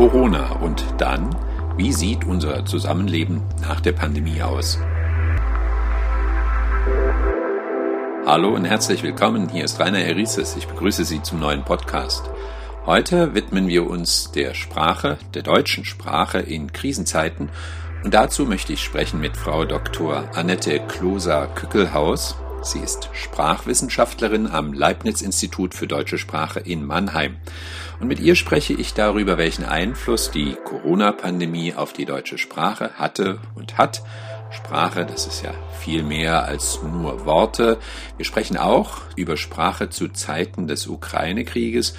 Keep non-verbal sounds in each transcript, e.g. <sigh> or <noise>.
Corona und dann, wie sieht unser Zusammenleben nach der Pandemie aus? Hallo und herzlich willkommen, hier ist Rainer Erises. Ich begrüße Sie zum neuen Podcast. Heute widmen wir uns der Sprache, der deutschen Sprache in Krisenzeiten und dazu möchte ich sprechen mit Frau Dr. Annette Kloser-Kückelhaus. Sie ist Sprachwissenschaftlerin am Leibniz-Institut für deutsche Sprache in Mannheim. Und mit ihr spreche ich darüber, welchen Einfluss die Corona-Pandemie auf die deutsche Sprache hatte und hat Sprache, das ist ja viel mehr als nur Worte. Wir sprechen auch über Sprache zu Zeiten des Ukraine-Krieges.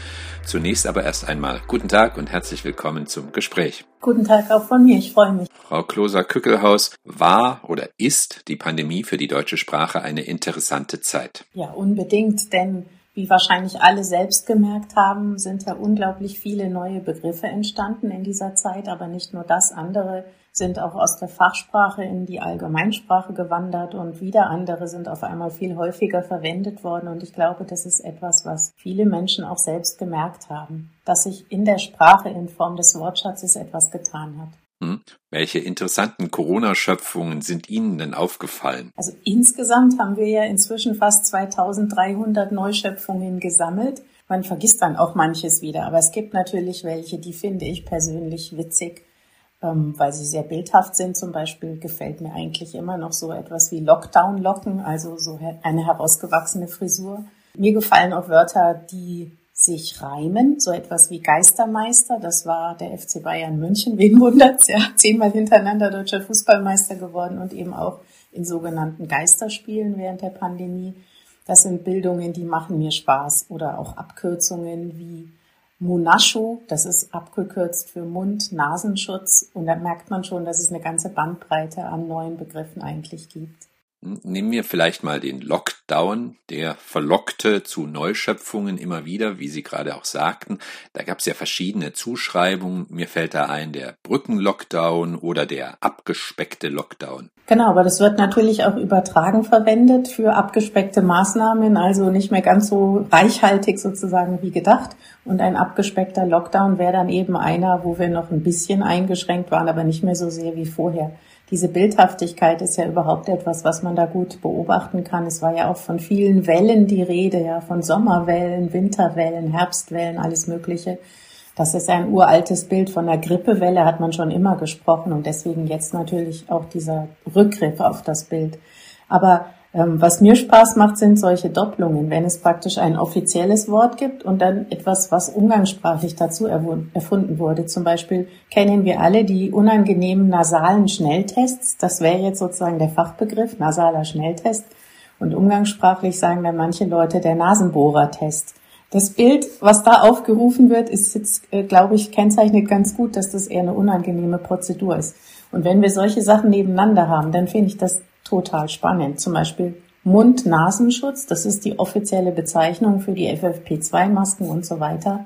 Zunächst aber erst einmal guten Tag und herzlich willkommen zum Gespräch. Guten Tag auch von mir, ich freue mich. Frau Kloser-Kückelhaus, war oder ist die Pandemie für die deutsche Sprache eine interessante Zeit? Ja, unbedingt, denn wie wahrscheinlich alle selbst gemerkt haben, sind ja unglaublich viele neue Begriffe entstanden in dieser Zeit, aber nicht nur das, andere sind auch aus der Fachsprache in die Allgemeinsprache gewandert und wieder andere sind auf einmal viel häufiger verwendet worden. Und ich glaube, das ist etwas, was viele Menschen auch selbst gemerkt haben, dass sich in der Sprache in Form des Wortschatzes etwas getan hat. Hm. Welche interessanten Corona-Schöpfungen sind Ihnen denn aufgefallen? Also insgesamt haben wir ja inzwischen fast 2300 Neuschöpfungen gesammelt. Man vergisst dann auch manches wieder, aber es gibt natürlich welche, die finde ich persönlich witzig, ähm, weil sie sehr bildhaft sind. Zum Beispiel gefällt mir eigentlich immer noch so etwas wie Lockdown-Locken, also so eine herausgewachsene Frisur. Mir gefallen auch Wörter, die sich reimen, so etwas wie Geistermeister, das war der FC Bayern München, wen wundert's, ja, zehnmal hintereinander deutscher Fußballmeister geworden und eben auch in sogenannten Geisterspielen während der Pandemie. Das sind Bildungen, die machen mir Spaß oder auch Abkürzungen wie Monascho, das ist abgekürzt für Mund-Nasenschutz und da merkt man schon, dass es eine ganze Bandbreite an neuen Begriffen eigentlich gibt. Nehmen wir vielleicht mal den Lockdown, der verlockte zu Neuschöpfungen immer wieder, wie Sie gerade auch sagten. Da gab es ja verschiedene Zuschreibungen. Mir fällt da ein der Brückenlockdown oder der abgespeckte Lockdown. Genau, aber das wird natürlich auch übertragen verwendet für abgespeckte Maßnahmen, also nicht mehr ganz so reichhaltig sozusagen wie gedacht. Und ein abgespeckter Lockdown wäre dann eben einer, wo wir noch ein bisschen eingeschränkt waren, aber nicht mehr so sehr wie vorher diese Bildhaftigkeit ist ja überhaupt etwas, was man da gut beobachten kann. Es war ja auch von vielen Wellen die Rede, ja, von Sommerwellen, Winterwellen, Herbstwellen, alles Mögliche. Das ist ein uraltes Bild von der Grippewelle, hat man schon immer gesprochen und deswegen jetzt natürlich auch dieser Rückgriff auf das Bild. Aber was mir Spaß macht, sind solche Doppelungen, wenn es praktisch ein offizielles Wort gibt und dann etwas, was umgangssprachlich dazu erfunden wurde. Zum Beispiel kennen wir alle die unangenehmen nasalen Schnelltests. Das wäre jetzt sozusagen der Fachbegriff, nasaler Schnelltest. Und umgangssprachlich sagen dann manche Leute der Nasenbohrertest. Das Bild, was da aufgerufen wird, ist jetzt, äh, glaube ich, kennzeichnet ganz gut, dass das eher eine unangenehme Prozedur ist. Und wenn wir solche Sachen nebeneinander haben, dann finde ich das total spannend. Zum Beispiel Mund-Nasenschutz, das ist die offizielle Bezeichnung für die FFP2-Masken und so weiter.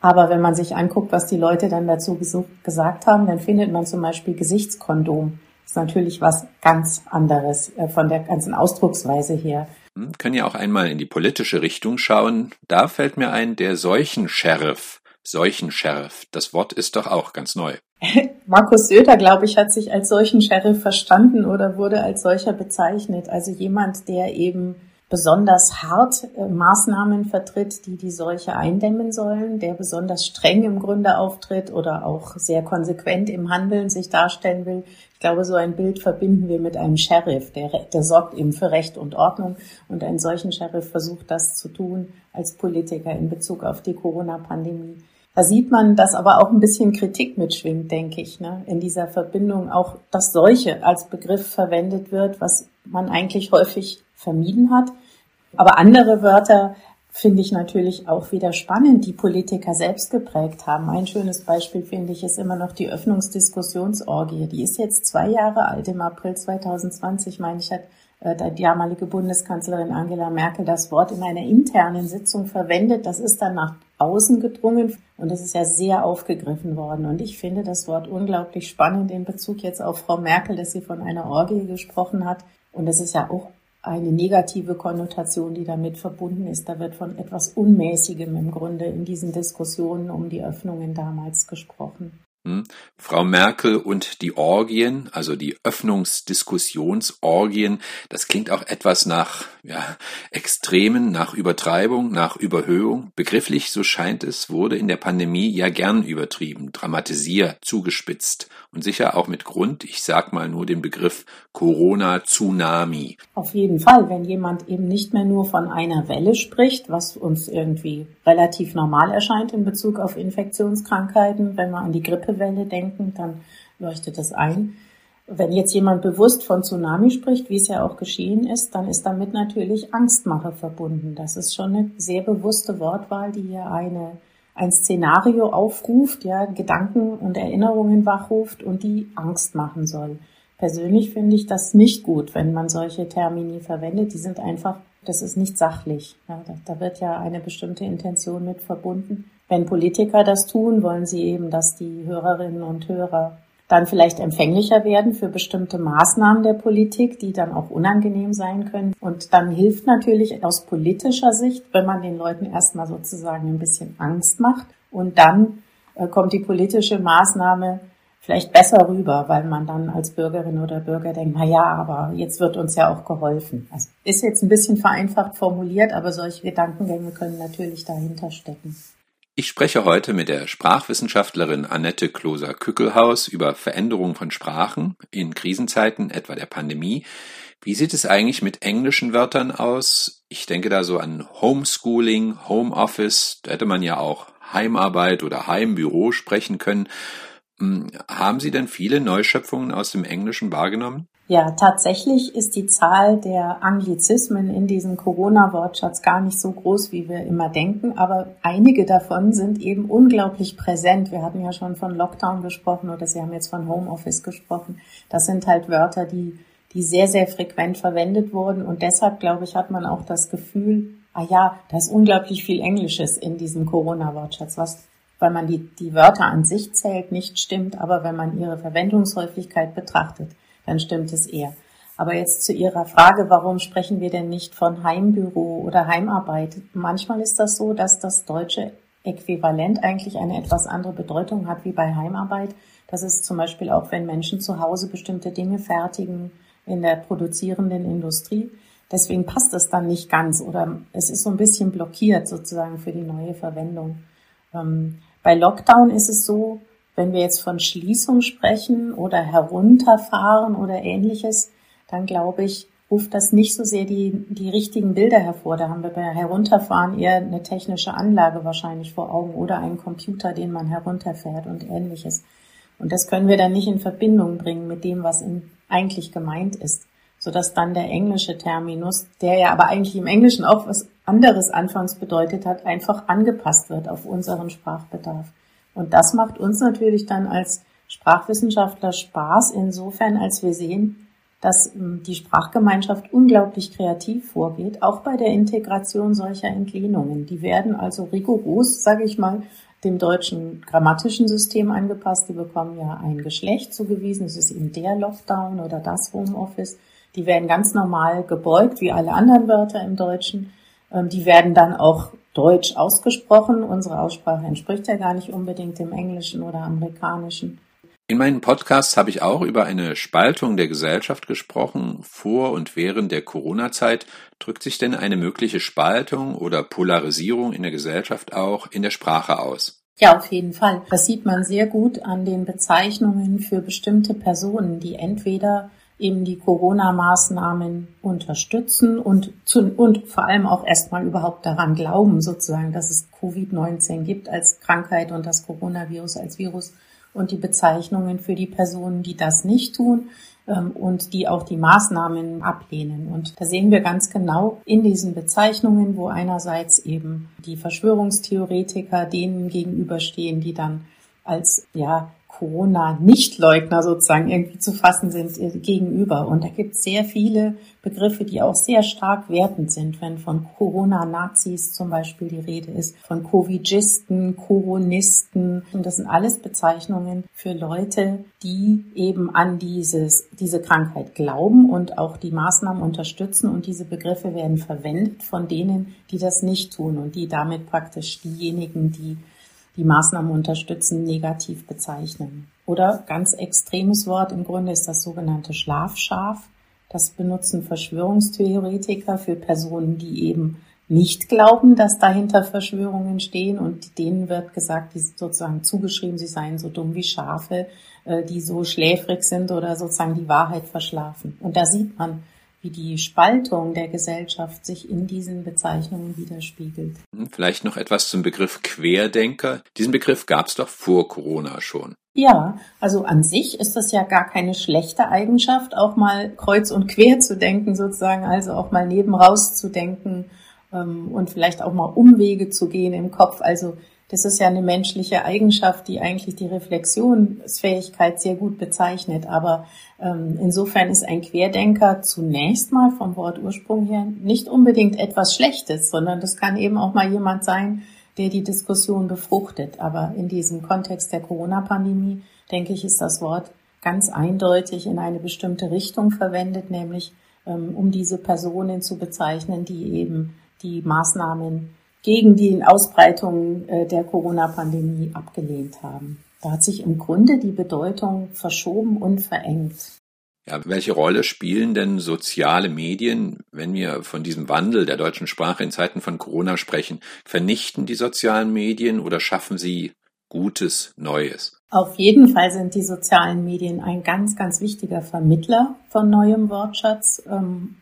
Aber wenn man sich anguckt, was die Leute dann dazu gesagt haben, dann findet man zum Beispiel Gesichtskondom. Das ist natürlich was ganz anderes äh, von der ganzen Ausdrucksweise her. Hm, können ja auch einmal in die politische Richtung schauen. Da fällt mir ein, der Seuchensheriff. Seuchensheriff. Das Wort ist doch auch ganz neu. <laughs> Markus Söder, glaube ich, hat sich als solchen Sheriff verstanden oder wurde als solcher bezeichnet. Also jemand, der eben besonders hart äh, Maßnahmen vertritt, die die Seuche eindämmen sollen, der besonders streng im Grunde auftritt oder auch sehr konsequent im Handeln sich darstellen will. Ich glaube, so ein Bild verbinden wir mit einem Sheriff, der, der sorgt eben für Recht und Ordnung und einen solchen Sheriff versucht das zu tun als Politiker in Bezug auf die Corona-Pandemie. Da sieht man, dass aber auch ein bisschen Kritik mitschwingt, denke ich, ne? in dieser Verbindung auch, dass solche als Begriff verwendet wird, was man eigentlich häufig vermieden hat. Aber andere Wörter finde ich natürlich auch wieder spannend, die Politiker selbst geprägt haben. Ein schönes Beispiel finde ich ist immer noch die Öffnungsdiskussionsorgie. Die ist jetzt zwei Jahre alt. Im April 2020, meine ich, hat äh, die damalige Bundeskanzlerin Angela Merkel das Wort in einer internen Sitzung verwendet. Das ist dann nach außen gedrungen und das ist ja sehr aufgegriffen worden. Und ich finde das Wort unglaublich spannend in Bezug jetzt auf Frau Merkel, dass sie von einer Orgie gesprochen hat. Und das ist ja auch eine negative Konnotation, die damit verbunden ist. Da wird von etwas Unmäßigem im Grunde in diesen Diskussionen um die Öffnungen damals gesprochen. Hm? Frau Merkel und die Orgien, also die Öffnungsdiskussionsorgien, das klingt auch etwas nach ja, Extremen, nach Übertreibung, nach Überhöhung. Begrifflich, so scheint es, wurde in der Pandemie ja gern übertrieben, dramatisiert, zugespitzt und sicher auch mit Grund. Ich sag mal nur den Begriff Corona-Tsunami. Auf jeden Fall, wenn jemand eben nicht mehr nur von einer Welle spricht, was uns irgendwie relativ normal erscheint in Bezug auf Infektionskrankheiten, wenn wir an die Grippe Grippewelle denken, dann leuchtet das ein. Wenn jetzt jemand bewusst von Tsunami spricht, wie es ja auch geschehen ist, dann ist damit natürlich Angstmache verbunden. Das ist schon eine sehr bewusste Wortwahl, die hier eine, ein Szenario aufruft, ja, Gedanken und Erinnerungen wachruft und die Angst machen soll. Persönlich finde ich das nicht gut, wenn man solche Termini verwendet. Die sind einfach, das ist nicht sachlich. Ja, da, da wird ja eine bestimmte Intention mit verbunden. Wenn Politiker das tun, wollen sie eben, dass die Hörerinnen und Hörer dann vielleicht empfänglicher werden für bestimmte Maßnahmen der Politik, die dann auch unangenehm sein können. Und dann hilft natürlich aus politischer Sicht, wenn man den Leuten erstmal sozusagen ein bisschen Angst macht und dann äh, kommt die politische Maßnahme vielleicht besser rüber, weil man dann als Bürgerin oder Bürger denkt, na ja, aber jetzt wird uns ja auch geholfen. Also ist jetzt ein bisschen vereinfacht formuliert, aber solche Gedankengänge können natürlich dahinter stecken. Ich spreche heute mit der Sprachwissenschaftlerin Annette Kloser-Kückelhaus über Veränderungen von Sprachen in Krisenzeiten, etwa der Pandemie. Wie sieht es eigentlich mit englischen Wörtern aus? Ich denke da so an Homeschooling, Homeoffice. Da hätte man ja auch Heimarbeit oder Heimbüro sprechen können. Hm, haben Sie denn viele Neuschöpfungen aus dem Englischen wahrgenommen? Ja, tatsächlich ist die Zahl der Anglizismen in diesem Corona-Wortschatz gar nicht so groß, wie wir immer denken, aber einige davon sind eben unglaublich präsent. Wir hatten ja schon von Lockdown gesprochen oder Sie haben jetzt von Homeoffice gesprochen. Das sind halt Wörter, die, die sehr, sehr frequent verwendet wurden und deshalb, glaube ich, hat man auch das Gefühl, ah ja, da ist unglaublich viel Englisches in diesem Corona-Wortschatz, was weil man die, die Wörter an sich zählt, nicht stimmt, aber wenn man ihre Verwendungshäufigkeit betrachtet, dann stimmt es eher. Aber jetzt zu Ihrer Frage, warum sprechen wir denn nicht von Heimbüro oder Heimarbeit? Manchmal ist das so, dass das deutsche Äquivalent eigentlich eine etwas andere Bedeutung hat wie bei Heimarbeit. Das ist zum Beispiel auch, wenn Menschen zu Hause bestimmte Dinge fertigen in der produzierenden Industrie. Deswegen passt es dann nicht ganz oder es ist so ein bisschen blockiert sozusagen für die neue Verwendung. Bei Lockdown ist es so, wenn wir jetzt von Schließung sprechen oder herunterfahren oder ähnliches, dann glaube ich, ruft das nicht so sehr die, die richtigen Bilder hervor. Da haben wir bei Herunterfahren eher eine technische Anlage wahrscheinlich vor Augen oder einen Computer, den man herunterfährt und ähnliches. Und das können wir dann nicht in Verbindung bringen mit dem, was in, eigentlich gemeint ist, sodass dann der englische Terminus, der ja aber eigentlich im Englischen auch was anderes anfangs bedeutet hat, einfach angepasst wird auf unseren Sprachbedarf. Und das macht uns natürlich dann als Sprachwissenschaftler Spaß insofern, als wir sehen, dass ähm, die Sprachgemeinschaft unglaublich kreativ vorgeht, auch bei der Integration solcher Entlehnungen. Die werden also rigoros, sage ich mal, dem deutschen grammatischen System angepasst. Die bekommen ja ein Geschlecht zugewiesen. Es ist eben der Lockdown oder das Homeoffice. Die werden ganz normal gebeugt, wie alle anderen Wörter im Deutschen. Ähm, die werden dann auch Deutsch ausgesprochen. Unsere Aussprache entspricht ja gar nicht unbedingt dem Englischen oder Amerikanischen. In meinen Podcasts habe ich auch über eine Spaltung der Gesellschaft gesprochen. Vor und während der Corona-Zeit drückt sich denn eine mögliche Spaltung oder Polarisierung in der Gesellschaft auch in der Sprache aus? Ja, auf jeden Fall. Das sieht man sehr gut an den Bezeichnungen für bestimmte Personen, die entweder eben die Corona-Maßnahmen unterstützen und, zu, und vor allem auch erstmal überhaupt daran glauben, sozusagen, dass es Covid-19 gibt als Krankheit und das Coronavirus als Virus und die Bezeichnungen für die Personen, die das nicht tun ähm, und die auch die Maßnahmen ablehnen. Und da sehen wir ganz genau in diesen Bezeichnungen, wo einerseits eben die Verschwörungstheoretiker denen gegenüberstehen, die dann als ja Corona-Nichtleugner sozusagen irgendwie zu fassen sind gegenüber. Und da gibt es sehr viele Begriffe, die auch sehr stark wertend sind, wenn von Corona-Nazis zum Beispiel die Rede ist, von Covidisten, Coronisten. Und das sind alles Bezeichnungen für Leute, die eben an dieses, diese Krankheit glauben und auch die Maßnahmen unterstützen. Und diese Begriffe werden verwendet von denen, die das nicht tun und die damit praktisch diejenigen, die die Maßnahmen unterstützen, negativ bezeichnen. Oder ganz extremes Wort im Grunde ist das sogenannte Schlafschaf. Das benutzen Verschwörungstheoretiker für Personen, die eben nicht glauben, dass dahinter Verschwörungen stehen und denen wird gesagt, die sozusagen zugeschrieben, sie seien so dumm wie Schafe, äh, die so schläfrig sind oder sozusagen die Wahrheit verschlafen. Und da sieht man, wie die Spaltung der Gesellschaft sich in diesen Bezeichnungen widerspiegelt. Hm, vielleicht noch etwas zum Begriff Querdenker. Diesen Begriff gab es doch vor Corona schon. Ja, also an sich ist das ja gar keine schlechte Eigenschaft, auch mal kreuz und quer zu denken sozusagen, also auch mal neben raus zu denken ähm, und vielleicht auch mal Umwege zu gehen im Kopf. Also das ist ja eine menschliche Eigenschaft, die eigentlich die Reflexionsfähigkeit sehr gut bezeichnet. Aber ähm, insofern ist ein Querdenker zunächst mal vom Wortursprung her nicht unbedingt etwas Schlechtes, sondern das kann eben auch mal jemand sein, der die Diskussion befruchtet. Aber in diesem Kontext der Corona-Pandemie, denke ich, ist das Wort ganz eindeutig in eine bestimmte Richtung verwendet, nämlich ähm, um diese Personen zu bezeichnen, die eben die Maßnahmen gegen die Ausbreitung äh, der Corona-Pandemie abgelehnt haben. Da hat sich im Grunde die Bedeutung verschoben und verengt. Ja, welche Rolle spielen denn soziale Medien, wenn wir von diesem Wandel der deutschen Sprache in Zeiten von Corona sprechen? Vernichten die sozialen Medien oder schaffen sie Gutes, Neues? Auf jeden Fall sind die sozialen Medien ein ganz, ganz wichtiger Vermittler von neuem Wortschatz. Ähm,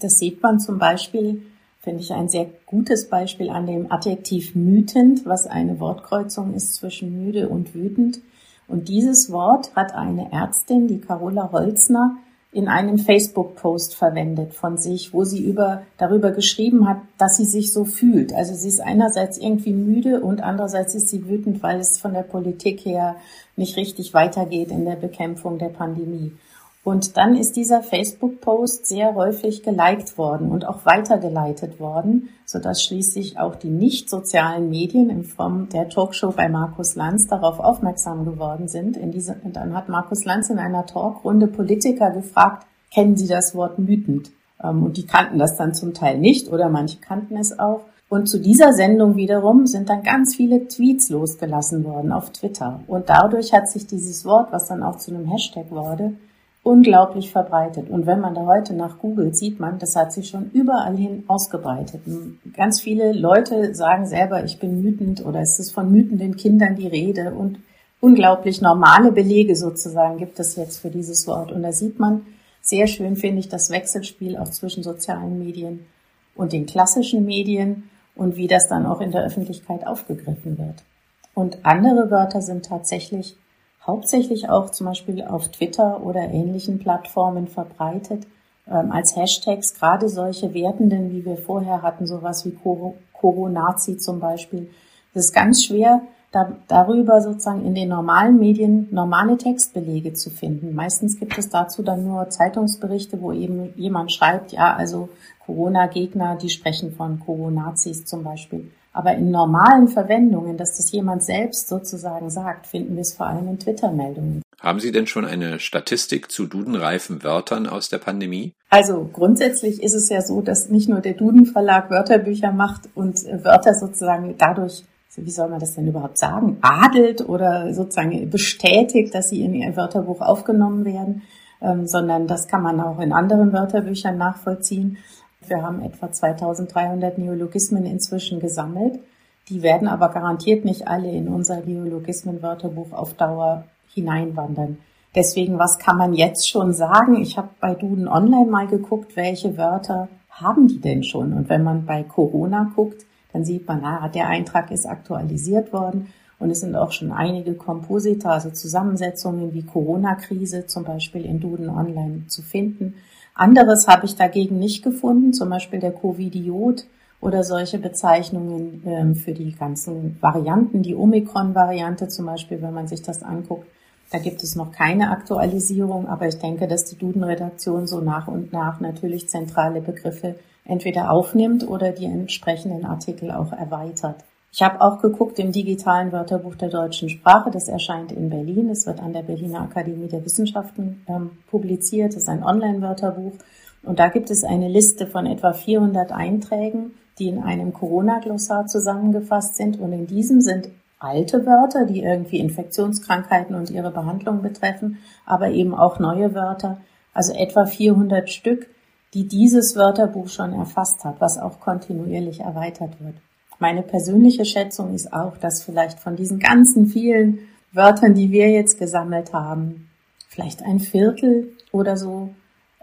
das sieht man zum Beispiel finde ich ein sehr gutes Beispiel an dem Adjektiv mütend, was eine Wortkreuzung ist zwischen müde und wütend. Und dieses Wort hat eine Ärztin, die Carola Holzner, in einem Facebook-Post verwendet von sich, wo sie über, darüber geschrieben hat, dass sie sich so fühlt. Also sie ist einerseits irgendwie müde und andererseits ist sie wütend, weil es von der Politik her nicht richtig weitergeht in der Bekämpfung der Pandemie. Und dann ist dieser Facebook-Post sehr häufig geliked worden und auch weitergeleitet worden, sodass schließlich auch die nicht sozialen Medien in Form der Talkshow bei Markus Lanz darauf aufmerksam geworden sind. In diese, und dann hat Markus Lanz in einer Talkrunde Politiker gefragt, kennen Sie das Wort mütend? Ähm, und die kannten das dann zum Teil nicht oder manche kannten es auch. Und zu dieser Sendung wiederum sind dann ganz viele Tweets losgelassen worden auf Twitter. Und dadurch hat sich dieses Wort, was dann auch zu einem Hashtag wurde, unglaublich verbreitet. Und wenn man da heute nach googelt, sieht man, das hat sich schon überall hin ausgebreitet. Ganz viele Leute sagen selber, ich bin wütend oder es ist von wütenden Kindern die Rede und unglaublich normale Belege sozusagen gibt es jetzt für dieses Wort. Und da sieht man sehr schön, finde ich, das Wechselspiel auch zwischen sozialen Medien und den klassischen Medien und wie das dann auch in der Öffentlichkeit aufgegriffen wird. Und andere Wörter sind tatsächlich hauptsächlich auch zum Beispiel auf Twitter oder ähnlichen Plattformen verbreitet, ähm, als Hashtags, gerade solche wertenden, wie wir vorher hatten, sowas wie Coro-Nazi zum Beispiel. Es ist ganz schwer, da, darüber sozusagen in den normalen Medien normale Textbelege zu finden. Meistens gibt es dazu dann nur Zeitungsberichte, wo eben jemand schreibt, ja, also Corona-Gegner, die sprechen von Coronazis zum Beispiel. Aber in normalen Verwendungen, dass das jemand selbst sozusagen sagt, finden wir es vor allem in Twitter-Meldungen. Haben Sie denn schon eine Statistik zu dudenreifen Wörtern aus der Pandemie? Also grundsätzlich ist es ja so, dass nicht nur der Duden Verlag Wörterbücher macht und Wörter sozusagen dadurch, wie soll man das denn überhaupt sagen, adelt oder sozusagen bestätigt, dass sie in ihr Wörterbuch aufgenommen werden, ähm, sondern das kann man auch in anderen Wörterbüchern nachvollziehen. Wir haben etwa 2300 Neologismen inzwischen gesammelt. Die werden aber garantiert nicht alle in unser Neologismen-Wörterbuch auf Dauer hineinwandern. Deswegen, was kann man jetzt schon sagen? Ich habe bei Duden Online mal geguckt, welche Wörter haben die denn schon? Und wenn man bei Corona guckt, dann sieht man, ah, der Eintrag ist aktualisiert worden und es sind auch schon einige Komposita, also Zusammensetzungen wie Corona-Krise zum Beispiel in Duden Online zu finden. Anderes habe ich dagegen nicht gefunden, zum Beispiel der Covidiot oder solche Bezeichnungen ähm, für die ganzen Varianten, die Omikron-Variante zum Beispiel, wenn man sich das anguckt, Da gibt es noch keine Aktualisierung, aber ich denke, dass die Duden-Redaktion so nach und nach natürlich zentrale Begriffe entweder aufnimmt oder die entsprechenden Artikel auch erweitert. Ich habe auch geguckt im digitalen Wörterbuch der deutschen Sprache. Das erscheint in Berlin. Es wird an der Berliner Akademie der Wissenschaften ähm, publiziert. Das ist ein Online-Wörterbuch. Und da gibt es eine Liste von etwa 400 Einträgen, die in einem Corona-Glossar zusammengefasst sind. Und in diesem sind alte Wörter, die irgendwie Infektionskrankheiten und ihre Behandlung betreffen, aber eben auch neue Wörter, also etwa 400 Stück, die dieses Wörterbuch schon erfasst hat, was auch kontinuierlich erweitert wird. Meine persönliche Schätzung ist auch, dass vielleicht von diesen ganzen vielen Wörtern, die wir jetzt gesammelt haben, vielleicht ein Viertel oder so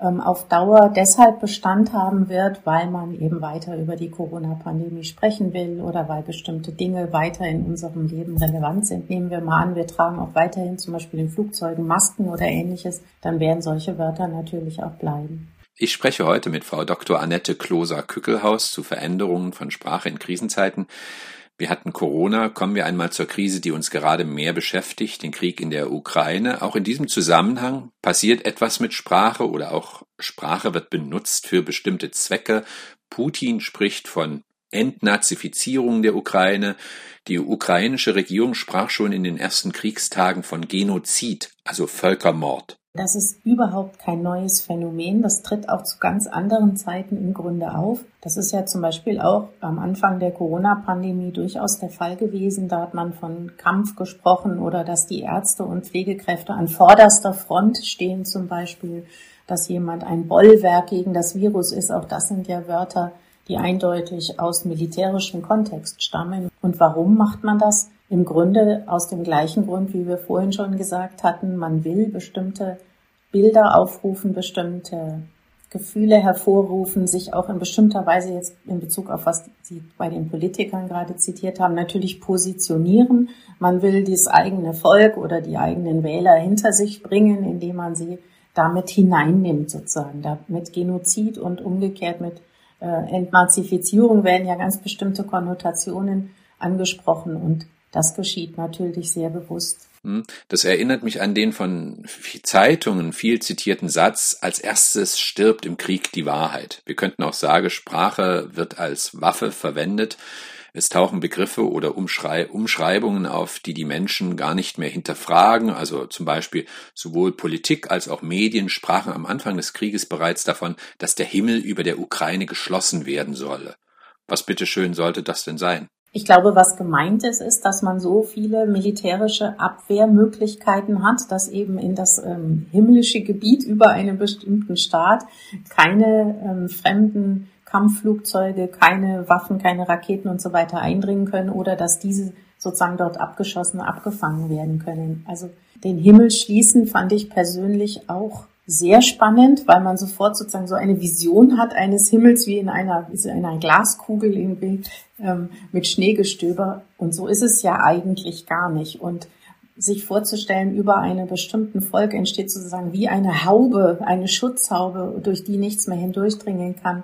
ähm, auf Dauer deshalb Bestand haben wird, weil man eben weiter über die Corona-Pandemie sprechen will oder weil bestimmte Dinge weiter in unserem Leben relevant sind. Nehmen wir mal an, wir tragen auch weiterhin zum Beispiel in Flugzeugen Masken oder ähnliches, dann werden solche Wörter natürlich auch bleiben. Ich spreche heute mit Frau Dr. Annette Kloser-Kückelhaus zu Veränderungen von Sprache in Krisenzeiten. Wir hatten Corona, kommen wir einmal zur Krise, die uns gerade mehr beschäftigt, den Krieg in der Ukraine. Auch in diesem Zusammenhang passiert etwas mit Sprache oder auch Sprache wird benutzt für bestimmte Zwecke. Putin spricht von Entnazifizierung der Ukraine. Die ukrainische Regierung sprach schon in den ersten Kriegstagen von Genozid, also Völkermord. Das ist überhaupt kein neues Phänomen. Das tritt auch zu ganz anderen Zeiten im Grunde auf. Das ist ja zum Beispiel auch am Anfang der Corona-Pandemie durchaus der Fall gewesen. Da hat man von Kampf gesprochen oder dass die Ärzte und Pflegekräfte an vorderster Front stehen zum Beispiel, dass jemand ein Bollwerk gegen das Virus ist. Auch das sind ja Wörter, die eindeutig aus militärischem Kontext stammen. Und warum macht man das? Im Grunde aus dem gleichen Grund, wie wir vorhin schon gesagt hatten, man will bestimmte Bilder aufrufen, bestimmte Gefühle hervorrufen, sich auch in bestimmter Weise jetzt in Bezug auf was Sie bei den Politikern gerade zitiert haben, natürlich positionieren. Man will das eigene Volk oder die eigenen Wähler hinter sich bringen, indem man sie damit hineinnimmt sozusagen. Da mit Genozid und umgekehrt mit äh, Entnazifizierung werden ja ganz bestimmte Konnotationen angesprochen und das geschieht natürlich sehr bewusst. Hm, das erinnert mich an den von Zeitungen viel zitierten Satz, als erstes stirbt im Krieg die Wahrheit. Wir könnten auch sagen, Sprache wird als Waffe verwendet. Es tauchen Begriffe oder Umschrei Umschreibungen auf, die die Menschen gar nicht mehr hinterfragen. Also zum Beispiel sowohl Politik als auch Medien sprachen am Anfang des Krieges bereits davon, dass der Himmel über der Ukraine geschlossen werden solle. Was bitteschön sollte das denn sein? Ich glaube, was gemeint ist, ist, dass man so viele militärische Abwehrmöglichkeiten hat, dass eben in das ähm, himmlische Gebiet über einen bestimmten Staat keine ähm, fremden Kampfflugzeuge, keine Waffen, keine Raketen und so weiter eindringen können oder dass diese sozusagen dort abgeschossen, abgefangen werden können. Also den Himmel schließen fand ich persönlich auch sehr spannend, weil man sofort sozusagen so eine Vision hat eines Himmels wie in einer, wie in einer Glaskugel irgendwie ähm, mit Schneegestöber. Und so ist es ja eigentlich gar nicht. Und sich vorzustellen, über einem bestimmten Volk entsteht sozusagen wie eine Haube, eine Schutzhaube, durch die nichts mehr hindurchdringen kann,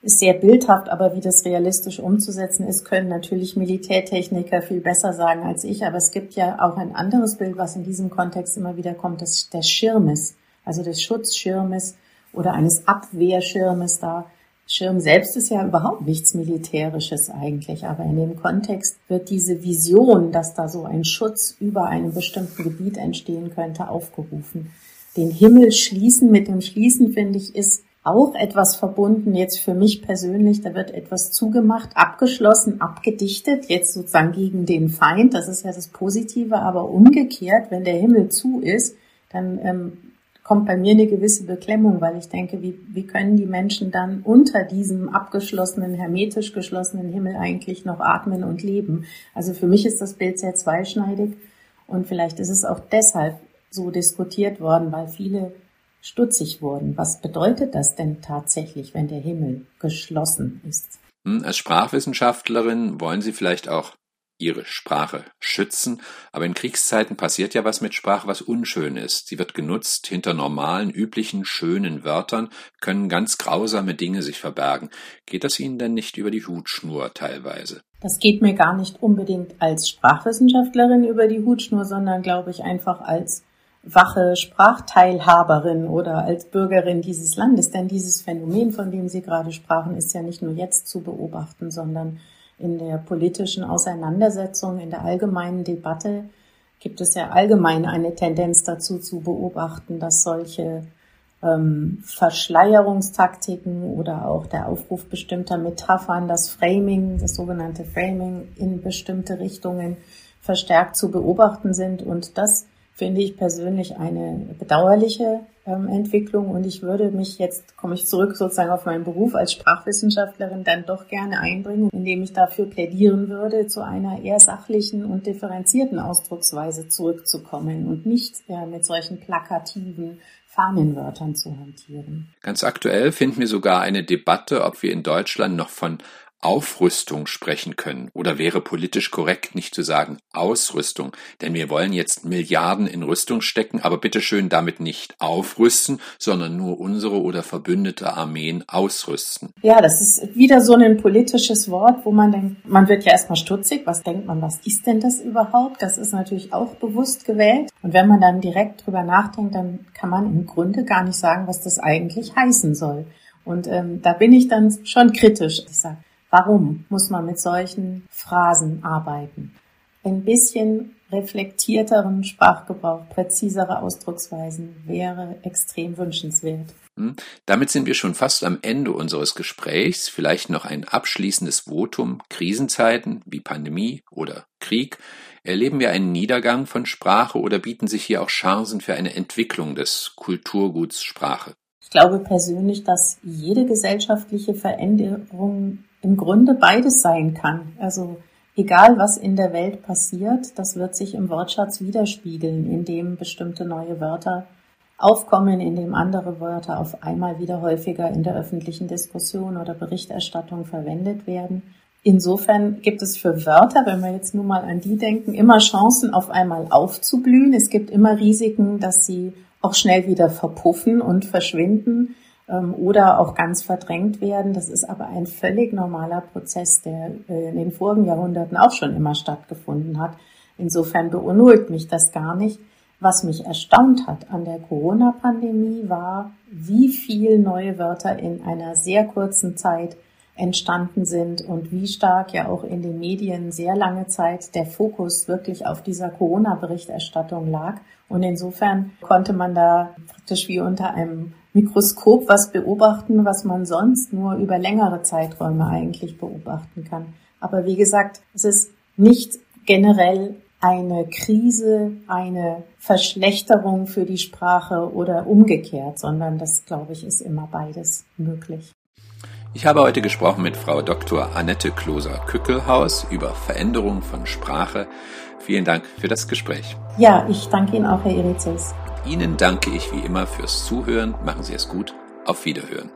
ist sehr bildhaft, aber wie das realistisch umzusetzen ist, können natürlich Militärtechniker viel besser sagen als ich. Aber es gibt ja auch ein anderes Bild, was in diesem Kontext immer wieder kommt, das des Schirmes also des Schutzschirmes oder eines Abwehrschirmes da. Schirm selbst ist ja überhaupt nichts Militärisches eigentlich, aber in dem Kontext wird diese Vision, dass da so ein Schutz über einem bestimmten Gebiet entstehen könnte, aufgerufen. Den Himmel schließen mit dem Schließen, finde ich, ist auch etwas verbunden jetzt für mich persönlich. Da wird etwas zugemacht, abgeschlossen, abgedichtet, jetzt sozusagen gegen den Feind. Das ist ja das Positive, aber umgekehrt, wenn der Himmel zu ist, dann ähm, kommt bei mir eine gewisse Beklemmung, weil ich denke, wie, wie können die Menschen dann unter diesem abgeschlossenen, hermetisch geschlossenen Himmel eigentlich noch atmen und leben? Also für mich ist das Bild sehr zweischneidig und vielleicht ist es auch deshalb so diskutiert worden, weil viele stutzig wurden. Was bedeutet das denn tatsächlich, wenn der Himmel geschlossen ist? Hm, als Sprachwissenschaftlerin wollen Sie vielleicht auch ihre Sprache schützen. Aber in Kriegszeiten passiert ja was mit Sprache, was unschön ist. Sie wird genutzt, hinter normalen, üblichen, schönen Wörtern können ganz grausame Dinge sich verbergen. Geht das Ihnen denn nicht über die Hutschnur teilweise? Das geht mir gar nicht unbedingt als Sprachwissenschaftlerin über die Hutschnur, sondern glaube ich einfach als wache Sprachteilhaberin oder als Bürgerin dieses Landes. Denn dieses Phänomen, von dem Sie gerade sprachen, ist ja nicht nur jetzt zu beobachten, sondern in der politischen Auseinandersetzung, in der allgemeinen Debatte gibt es ja allgemein eine Tendenz dazu zu beobachten, dass solche ähm, Verschleierungstaktiken oder auch der Aufruf bestimmter Metaphern, das Framing, das sogenannte Framing in bestimmte Richtungen verstärkt zu beobachten sind. Und das finde ich persönlich eine bedauerliche ähm, Entwicklung. Und ich würde mich jetzt, komme ich zurück sozusagen auf meinen Beruf als Sprachwissenschaftlerin, dann doch gerne einbringen, indem ich dafür plädieren würde, zu einer eher sachlichen und differenzierten Ausdrucksweise zurückzukommen und nicht äh, mit solchen plakativen Fahnenwörtern zu hantieren. Ganz aktuell finden wir sogar eine Debatte, ob wir in Deutschland noch von Aufrüstung sprechen können oder wäre politisch korrekt nicht zu sagen Ausrüstung, denn wir wollen jetzt Milliarden in Rüstung stecken, aber bitteschön damit nicht aufrüsten, sondern nur unsere oder verbündete Armeen ausrüsten. Ja, das ist wieder so ein politisches Wort, wo man denkt, man wird ja erstmal stutzig, was denkt man, was ist denn das überhaupt? Das ist natürlich auch bewusst gewählt und wenn man dann direkt drüber nachdenkt, dann kann man im Grunde gar nicht sagen, was das eigentlich heißen soll. Und ähm, da bin ich dann schon kritisch. Ich sage, Warum muss man mit solchen Phrasen arbeiten? Ein bisschen reflektierteren Sprachgebrauch, präzisere Ausdrucksweisen wäre extrem wünschenswert. Hm? Damit sind wir schon fast am Ende unseres Gesprächs. Vielleicht noch ein abschließendes Votum. Krisenzeiten wie Pandemie oder Krieg. Erleben wir einen Niedergang von Sprache oder bieten sich hier auch Chancen für eine Entwicklung des Kulturguts Sprache? Ich glaube persönlich, dass jede gesellschaftliche Veränderung im Grunde beides sein kann. Also egal, was in der Welt passiert, das wird sich im Wortschatz widerspiegeln, indem bestimmte neue Wörter aufkommen, indem andere Wörter auf einmal wieder häufiger in der öffentlichen Diskussion oder Berichterstattung verwendet werden. Insofern gibt es für Wörter, wenn wir jetzt nur mal an die denken, immer Chancen, auf einmal aufzublühen. Es gibt immer Risiken, dass sie auch schnell wieder verpuffen und verschwinden oder auch ganz verdrängt werden. Das ist aber ein völlig normaler Prozess, der äh, in den vorigen Jahrhunderten auch schon immer stattgefunden hat. Insofern beunruhigt mich das gar nicht. Was mich erstaunt hat an der Corona-Pandemie war, wie viel neue Wörter in einer sehr kurzen Zeit entstanden sind und wie stark ja auch in den Medien sehr lange Zeit der Fokus wirklich auf dieser Corona-Berichterstattung lag. Und insofern konnte man da praktisch wie unter einem Mikroskop was beobachten, was man sonst nur über längere Zeiträume eigentlich beobachten kann. Aber wie gesagt, es ist nicht generell eine Krise, eine Verschlechterung für die Sprache oder umgekehrt, sondern das, glaube ich, ist immer beides möglich. Ich habe heute gesprochen mit Frau Dr. Annette Kloser-Kückelhaus über Veränderung von Sprache. Vielen Dank für das Gespräch. Ja, ich danke Ihnen auch, Herr Irizus. Ihnen danke ich wie immer fürs Zuhören. Machen Sie es gut. Auf Wiederhören.